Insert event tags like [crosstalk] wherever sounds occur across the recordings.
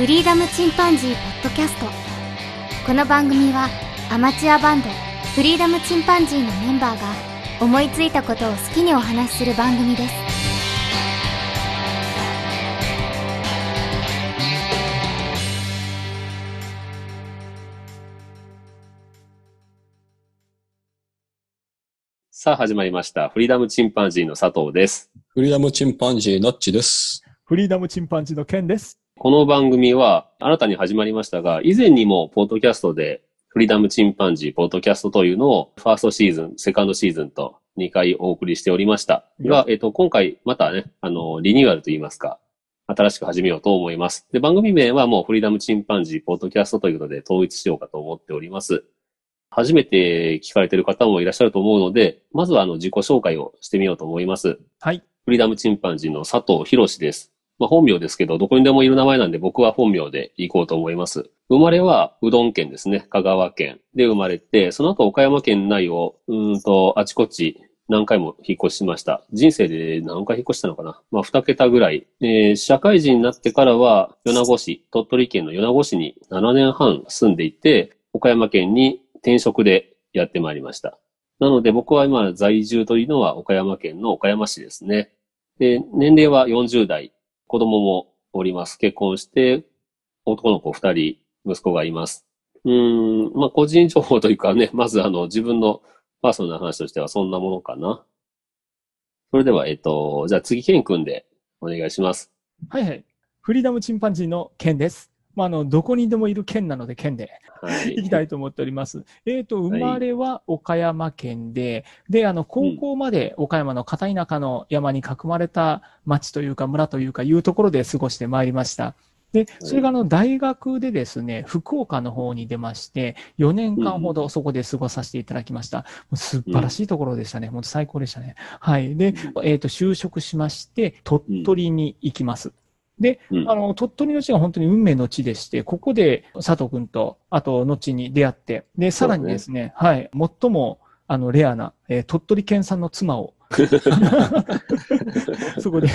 フリーダムチンパンジーポッドキャストこの番組はアマチュアバンドフリーダムチンパンジーのメンバーが思いついたことを好きにお話しする番組ですさあ始まりました。フリーダムチンパンジーの佐藤です。フリーダムチンパンジーのっちです。フリーダムチンパンジーのケンです。この番組は新たに始まりましたが、以前にもポッドキャストでフリーダムチンパンジーポッドキャストというのをファーストシーズン、セカンドシーズンと2回お送りしておりました。が、えっと、今回またね、あの、リニューアルといいますか、新しく始めようと思います。で、番組名はもうフリーダムチンパンジーポッドキャストということで統一しようかと思っております。初めて聞かれている方もいらっしゃると思うので、まずはあの自己紹介をしてみようと思います。はい。フリーダムチンパンジーの佐藤博士です。まあ、本名ですけど、どこにでもいる名前なんで僕は本名で行こうと思います。生まれはうどん県ですね。香川県で生まれて、その後岡山県内を、うんと、あちこち何回も引っ越しました。人生で何回引っ越したのかなまあ、二桁ぐらい。えー社会人になってからは、米子市、鳥取県の米子市に7年半住んでいて、岡山県に転職でやってまいりました。なので僕は今在住というのは岡山県の岡山市ですね。で、年齢は40代、子供もおります。結婚して、男の子二人、息子がいます。うん、まあ、個人情報というかね、[laughs] まずあの、自分のパーソナルな話としてはそんなものかな。それでは、えっと、じゃあ次、ケン君でお願いします。はいはい。フリーダムチンパンジーのケンです。まあ、あの、どこにでもいるケンなので、ケンではい。行きたいと思っております。えっ、と、生まれは岡山県で、で、あの、高校まで岡山の片田舎の山に囲まれた町というか村というかいうところで過ごしてまいりました。で、それがあの、大学でですね、福岡の方に出まして、4年間ほどそこで過ごさせていただきました。もう素晴らしいところでしたね。本当最高でしたね。はい。で、えっ、と、就職しまして、鳥取に行きます。で、うん。あの、鳥取の地が本当に運命の地でして、ここで佐藤くんと、あと、後に出会って、で、さらにですね、はい、最も、あの、レアな、えー鳥取県産の妻を、[laughs] そこで、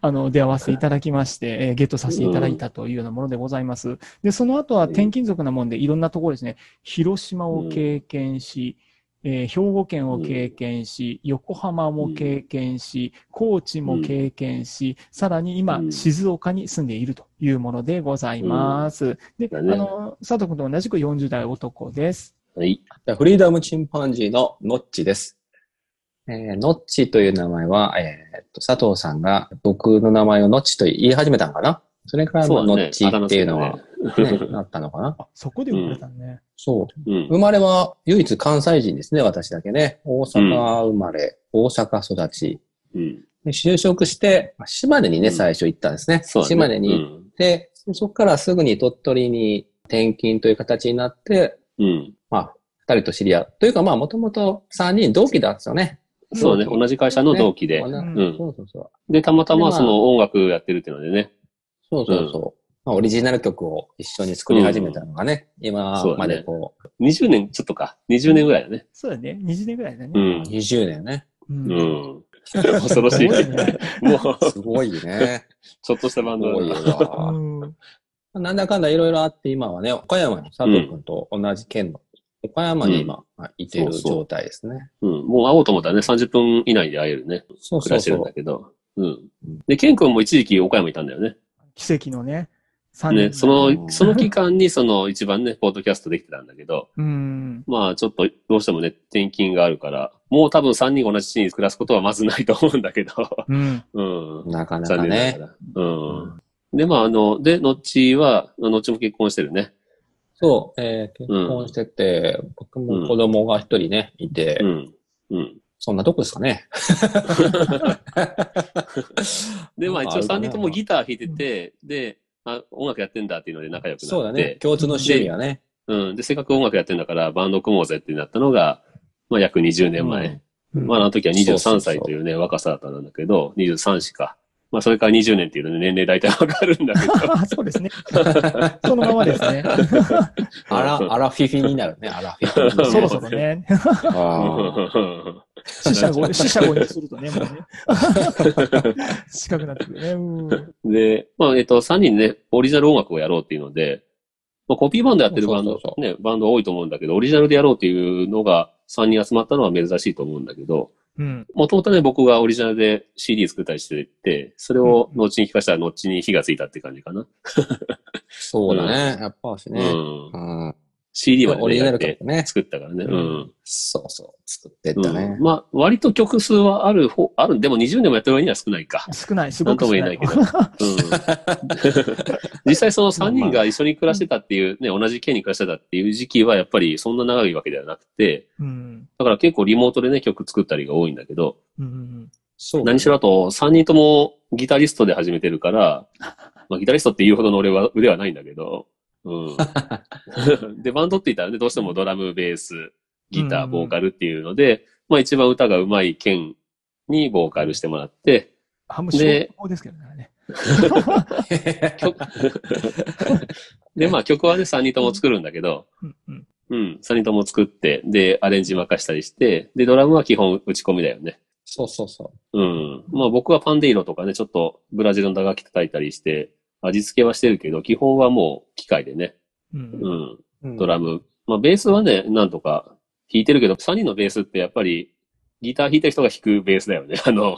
あの、出会わせていただきまして、えーゲットさせていただいたというようなものでございます。で、その後は転勤族なもんで、いろんなところですね、広島を経験し、えー兵庫県を経験し、横浜も経験し、高知も経験し、さらに今う、ん静岡に住んでいるというものでございます。で、ねの、佐藤君と同じく40代男です。はい。フリーダムチンパンジーののっちです。えー、のっちという名前は、えーっと、佐藤さんが僕の名前をのっちと言い始めたのかな？それからのっちっていうのは、あったのかな [laughs] あ、そこで生まれたね。そう。うん。生まれは唯一関西人ですね、私だけね。大阪生まれ、大阪育ち。うん。で就職して、まあ島根にね、うん最初行ったんですね。島根に行って、そこからすぐに鳥取に転勤という形になって。まあ、二人と知り合う。というか、まあ、もともと三人同期だったんですよね。そうね。同じ会社の同期で。そうそうそう。で、たまたまその音楽やってるっていうのでね。そうそうそう。まあ、オリジナル曲を一緒に作り始めたのがね、今までこ20年ちょっとか。20年ぐらいだね。そうだね。20年ぐらいだね。うう、ん。20年ね。う。うんん。恐ろしい。すごいねもう、すごいね。ちょっとしたバンドだな。わ。うんなんだかんだいろいろあって、今はね、岡山に佐藤君と同じ県の、岡山に今、いてる状態ですね。うん。もう会おうと思ったらね、30分以内で会えるね。そうそうそ暮らしてるんだう。けど。うん。で、ケン君も一時期岡山いたんだよね。奇跡のね、3ね、年。その、その期間にその一番ね、ポッドキャストできてたんだけど、うん。まあちょっとどうしてもね、転勤があるから、もう多分3人が同じ地に暮らすことはまずないと思うんだけど、うん。[laughs] うん。なかなかね。がら。うん。で、まああの、で、のっちは、のっちも結婚してるね。そう、えー結婚してて、僕も子供が一人ね、いて、うん。うん。そんなとこですかね。で、まあ一応3あるかな人ともギター弾いてて、で、あ、音楽やってんだっていうので仲良くなって。そうだね。共通の趣味はね。うん。で、せっかく音楽やってんだからバンド組もうぜってなったのが、まあ約20年前。うんまああの時は23そうそうそう歳というね、若さだったんだけど、23歳か。まあ、それから20年っていうので年齢大体わかるんだけど。[laughs] そうですね。[laughs] そのままですね。[laughs] あら、あらフィフィになるね、あらフィフィ。そろそろね。あ死者語、死者語にするとね、もうね。近くなってくるね。うんで、まあ、えっと、3人ね、オリジナル音楽をやろうっていうので、まあ、コピーバンドやってるバンドね、バンド多いと思うんだけど、オリジナルでやろうっていうのが3人集まったのは珍しいと思うんだけど、うん。もともとね、僕がオリジナルで CD 作ったりしてて、それを後に聞かせたら後に火がついたって感じかな。そうだね、やっぱしうね。ん。うん。CD までオリジナやってル曲ね。作ったからね。うん。そうそう、作ってったねうん。まあ、割と曲数はある方、ある、でも20年もやってる割には少ないか。少ない、すなんとごく少ないい。も言えなけど。うん、[laughs] 実際その3人が一緒に暮らしてたっていう、ね、同じ県に暮らしてたっていう時期はやっぱりそんな長いわけではなくて、うん。だから結構リモートでね、曲作ったりが多いんだけど、うん。そう。何しろあと3人ともギタリストで始めてるから、[laughs] まあギタリストって言うほどの俺は腕はないんだけど、うん。[laughs] で、バンドって言ったらね、どうしてもドラム、ベース、ギター、ボーカルっていうので、まあ一番歌が上手い県にボーカルしてもらって、ハムシですけどね。曲 [laughs] で、まあ曲はね、3人とも作るんだけど、うんうん。うん、3人とも作って、で、アレンジ任したりして、で、ドラムは基本打ち込みだよね。そうそうそうん。まあ僕はパンデイロとかね、ちょっとブラジルの打楽器叩いたりして、味付けはしてるけど、基本はもう機械でね、うん。うん、う。ドラム。まあベースはね、なんとか弾いてるけど、3人のベースってやっぱり、ギター弾いた人が弾くベースだよね。[laughs] あの、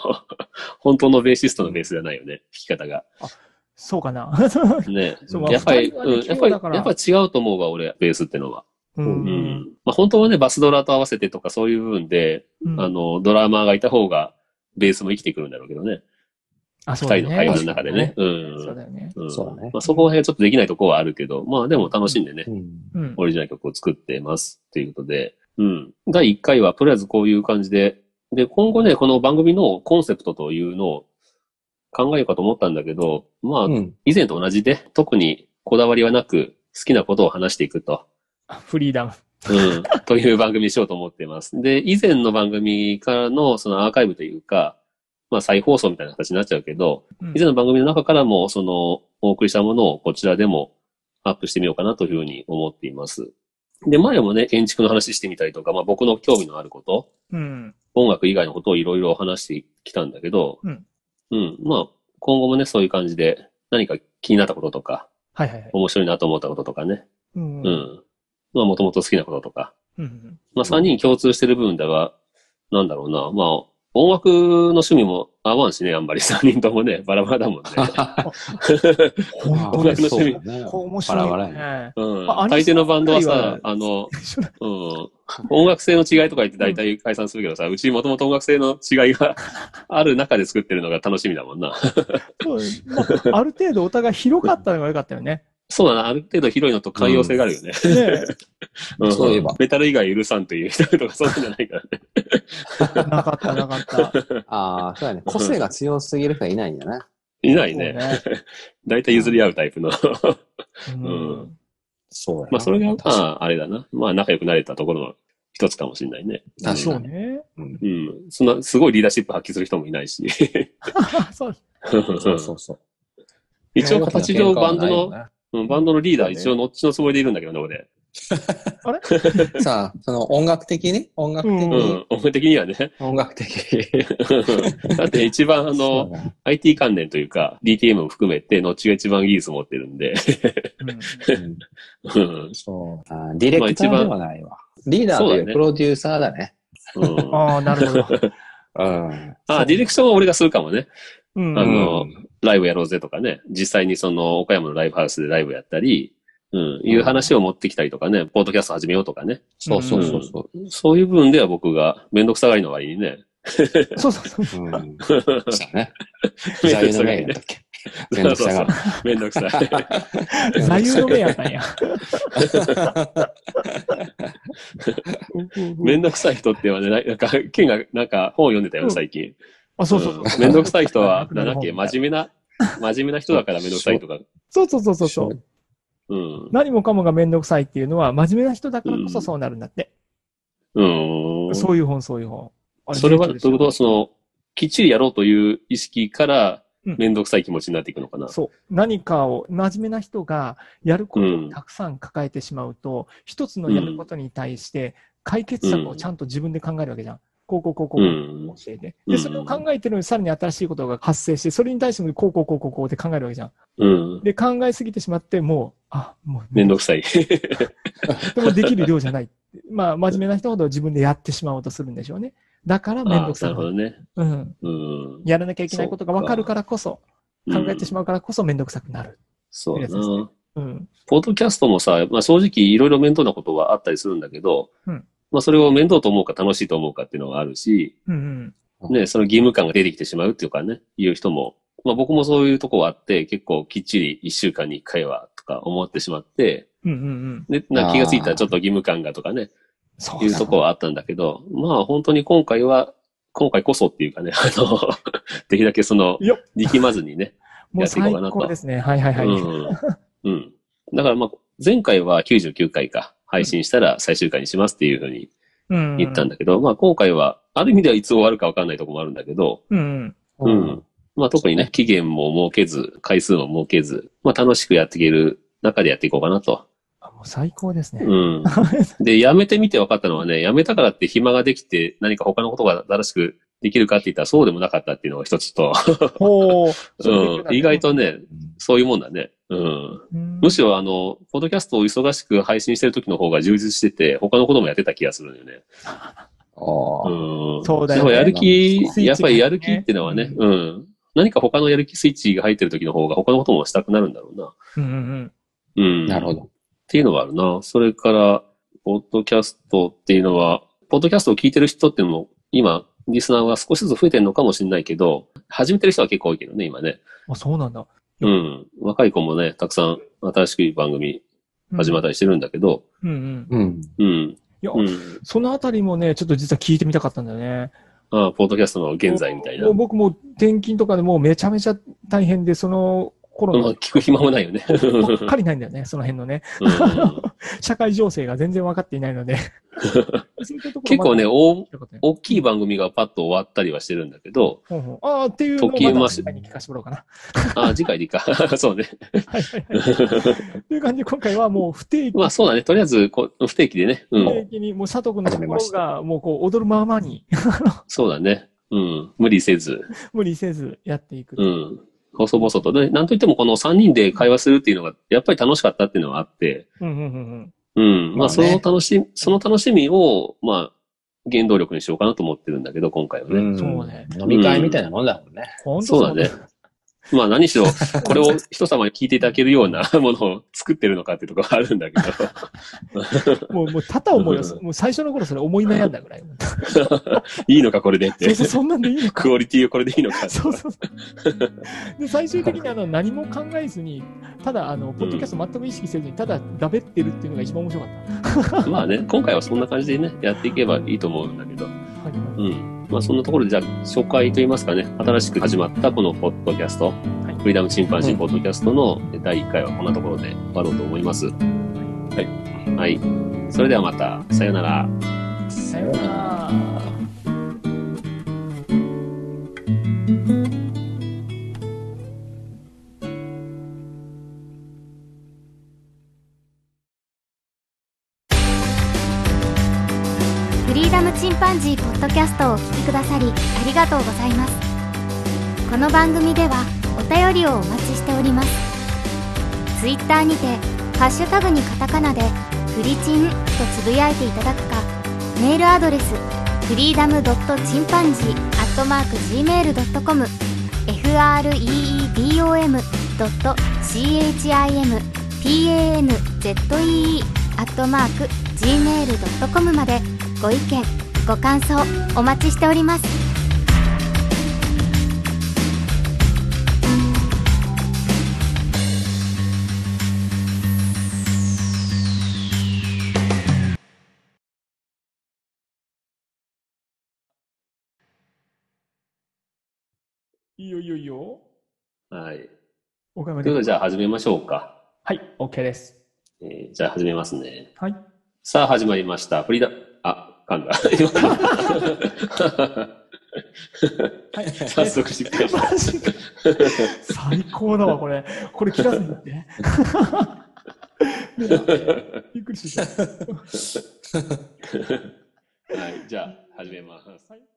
本当のベーシストのベースじゃないよね、弾き方が。そうかな。ねやっぱり、うん、やっぱり、やっぱり違うと思うわ、俺、ベースってのは。う。うんん。まあ本当はね、バスドラと合わせてとかそういう部分で、うんあの、ドラマーがいた方が、ベースも生きてくるんだろうけどね。あ、そ二うだね。人の会話の中でね。う。そうんだよね。うんそうだねまあそこら辺はちょっとできないところはあるけど、まあでも楽しんでね、うん。うん。オリジナル曲を作ってますっていうことで、うん。第1回はとりあえずこういう感じで、で、今後ね、この番組のコンセプトというのを考えようかと思ったんだけど、まあ、うん。以前と同じで、特にこだわりはなく、好きなことを話していくと。フリーダム。うん。という番組にしようと思ってます。で、以前の番組からのそのアーカイブというか、まあ再放送みたいな形になっちゃうけど、うん以前の番組の中からも、その、お送りしたものをこちらでもアップしてみようかなというふうに思っています。で、前もね、建築の話してみたりとか、まあ僕の興味のあること、うん。音楽以外のことをいろいろ話してきたんだけど、うん。うん。まあ、今後もね、そういう感じで、何か気になったこととか、はいはいはい。面白いなと思ったこととかね、うん。う。ん。まあ、もともと好きなこととか、うん。まあ、三人共通してる部分では、なんだろうな。まあ、音楽の趣味も合わんしね、あんまり三人ともね、バラバラだもんね。本当です。そうだねこう面白いバラバラやね。ね。うん。大抵のバンドはさあの、[laughs] うん。音楽性の違いとか言って大体解散するけどさ、うちもともと音楽性の違いがある中で作ってるのが楽しみだもんな。そうまあ、ある程度お互い広かったのが良かったよね。そうだな、ある程度広いのと寛容性があるよね。ねんそういえばメタル以外許さんという人とかそういうんじゃないからね。えなかった、なかった。ああ、そうだね。個性が強すぎる人はいないんだな。い？ないね。大体譲り合うタイプの。ううんん。そうまあ、それが、まあ、あれだな。まあ、仲良くなれたところの一つかもしれないね。そ確かに。うね。うん。そんな、すごいリーダーシップ発揮する人もいないし。[laughs] そう。そうそうそう。一応、形上バンドの、の。うんバンドのリーダー、一応、のっちのつもりでいるんだけどね、俺。[laughs] あれ？[laughs] さあ、その音楽的に？音楽的うにん。音楽的にはね。音楽的。[laughs] だって一番、あの、IT 関連というか、DTM も含めて、のっちが一番技術持ってるんで。うんうんうん。そう。あーディレクターではないわ。リーダーというプロデューサーだね。うんああ、なるほど。うん。あ、ディレクションは俺がするかもね。うん。あの、ライブやろうぜとかね、実際にその岡山のライブハウスでライブやったり、うん、いう話を持ってきたりとかね、ポートキャスト始めようとかね。そうそうそうそそういう部分では僕がめんどくさがりの割にね。そうそうそう。う。うん。[laughs] そうね。座右の銘やったっけ？めんどくさがる。めんどくさい。座右の銘やったんや。[laughs] めんどくさい人ってはね、なんか、ケンがなんか本を読んでたよ、最近。あ、そうそうそう。うんめんどくさい人は、[laughs] うんなんだっけ、真面目な、真面目な人だからめんどくさいとか。そうそうそうそうそう。うん。何もかもがめんどくさいっていうのは、真面目な人だからこそそうなるんだって。うん。そういう本、そういう本。あそれは、どういうこと？とその、きっちりやろうという意識から、うんめんどくさい気持ちになっていくのかな。そう。何かを、真面目な人がやることをたくさん抱えてしまうと、一つのやることに対して解決策をちゃんと自分で考えるわけじゃん。こうこうこうこう教えて。で、うんそれを考えてるのにさらに新しいことが発生して、それに対してもこうこうこうこうこうって考えるわけじゃん。うん。で、考えすぎてしまって、もう、あ、もう、めんどくさい。[laughs] でもできる量じゃない。まあ、真面目な人ほど自分でやってしまおうとするんでしょうね。だからめんどくさあーなるほどね。うん。うん。やらなきゃいけないことが分かるからこそ、考えてしまう。からこそめんどくさくなる。そうですねな。うん。ポッドキャストもさ、まあ正直いろいろ面倒なことはあったりするんだけど、うんまあそれを面倒と思うか楽しいと思うかっていうのがあるし、うんうん。ね、その義務感が出てきてしまうっていうかね、いう人も、まあ僕もそういうとこはあって、結構きっちり一週間に一回はとか思ってしまって、うんうんうん。で、な気がついたらちょっと義務感がとかね、そういうとこはあったんだけど、まあ本当に今回は、今回こそっていうかね、[laughs] あの、できるだけその力まずにね、やっていこうかなと高ですね。はいはいはい。[laughs] うん。うん。だからまあ、前回は99回か、配信したら最終回にしますっていうふうにうん。言ったんだけど、まあ今回は、ある意味ではいつ終わるかわかんないところもあるんだけど、うんうん。うん。まあ特にね、期限も設けず、回数も設けず、まあ楽しくやっていける中でやっていこうかなと。あもう最高ですね。うん。[laughs] で、やめてみて分かったのはね、やめたからって暇ができて何か他のことが新しくできるかって言ったらそうでもなかったっていうのが一つと、ほう。[laughs] うん。意外とね、そういうもんだね。うん。うん、むしろあの、ポッドキャストを忙しく配信してる時の方が充実してて、他のこともやってた気がするんだよね。あうん。そうだよねやる気やっぱりやる気っていうのはね、うん。何か他のやる気スイッチが入ってる時の方が他のこともしたくなるんだろうな。うんうんうん。なるほど。っていうのはあるな。それから、ポッドキャストっていうのは、ポッドキャストを聞いてる人っていうのも、今、リスナーが少しずつ増えてるのかもしれないけど、始めてる人は結構多いけどね、今ね。あ、そうなんだ。うん。若い子もね、たくさん新しく番組始まったりしてるんだけど、うんうん。うん。うん。いや、うん。そのあたりもね、ちょっと実は聞いてみたかったんだよね。ああ、ポッドキャストの現在みたいな。僕も転勤とかでもうめちゃめちゃ大変で、その頃まあ、の聞く暇もないよね。ばっかりないんだよね、[laughs] その辺のね。うん [laughs] 社会情勢が全然分かっていないので。[laughs] 結構ね、まだ大聞きい番組がパッと終わったりはしてるんだけど、ほうほうああ、っていうのをまた次回に聞かせてもらおうかな。ああ、次回でいいか。そうね。はいはいはい。という感じで今回はもう不定期、まあそうだね。とりあえずこう、不定期でね。うん。不定期にもう佐藤君の始めました心がもうこう踊るままにそうだね。うん。無理せず。無理せずやっていく。うん。細々と。で、なんといってもこの3人で会話するっていうのが、やっぱり楽しかったっていうのはあって、うんうんうんうん。まあ、まあねその楽しみ、その楽しみを、まあ、原動力にしようかなと思ってるんだけど、今回はね。んそうね飲み会みたいなもんだもんね。本当そうだね。まあ何しろ、[laughs] これを人様に聞いていただけるような [laughs] ものを作ってるのかっていうところがあるんだけど、[laughs] もう、もう、ただ思いをす、もう最初の頃それ思い悩んだぐらい。いいのかこれでってそう。そう、そんなんでいいのかク。オリティをこれでいいのかそうそう。で、最終的にあの、何も考えずに、ただ、あの、ポッドキャスト全く意識せずに、ただ、だべってるっていうのが一番面白かった。まあね、今回はそんな感じでね、やっていけばいいと思うんだけど、はいうん。まあそんなところで、じゃあ、初回といいますかね、新しく始まったこのポッドキャスト、いフリーダムチンパンジーポッドキャストの第1回はこんなところで終わろうと思います。はい。はい。それではまた、さようなら。さようなら。チンパンジーポッドキャストをお聞きくださりありがとうございます。この番組ではお便りをお待ちしております。ツイッターにてハッシュタグにカタカナでフリチンとつぶやいていただくかメールアドレスフリーダムドットチンパンジーアットマーク Gmail.com freedom.chimpanzee アットマーク gmail.com までご意見ご感想お待ちしておりますいいよいいよいいよ。はい。岡山ということで、で。じゃあ始めましょうか。はい、OK です。えーじゃあ始めますね。はい。さあ始まりました。フリーダ、あ、噛んだ。はい。早速しっかりした。最高だわ、これ。これ切らずに言って。びっくりした。はい、じゃあ、始めます。はい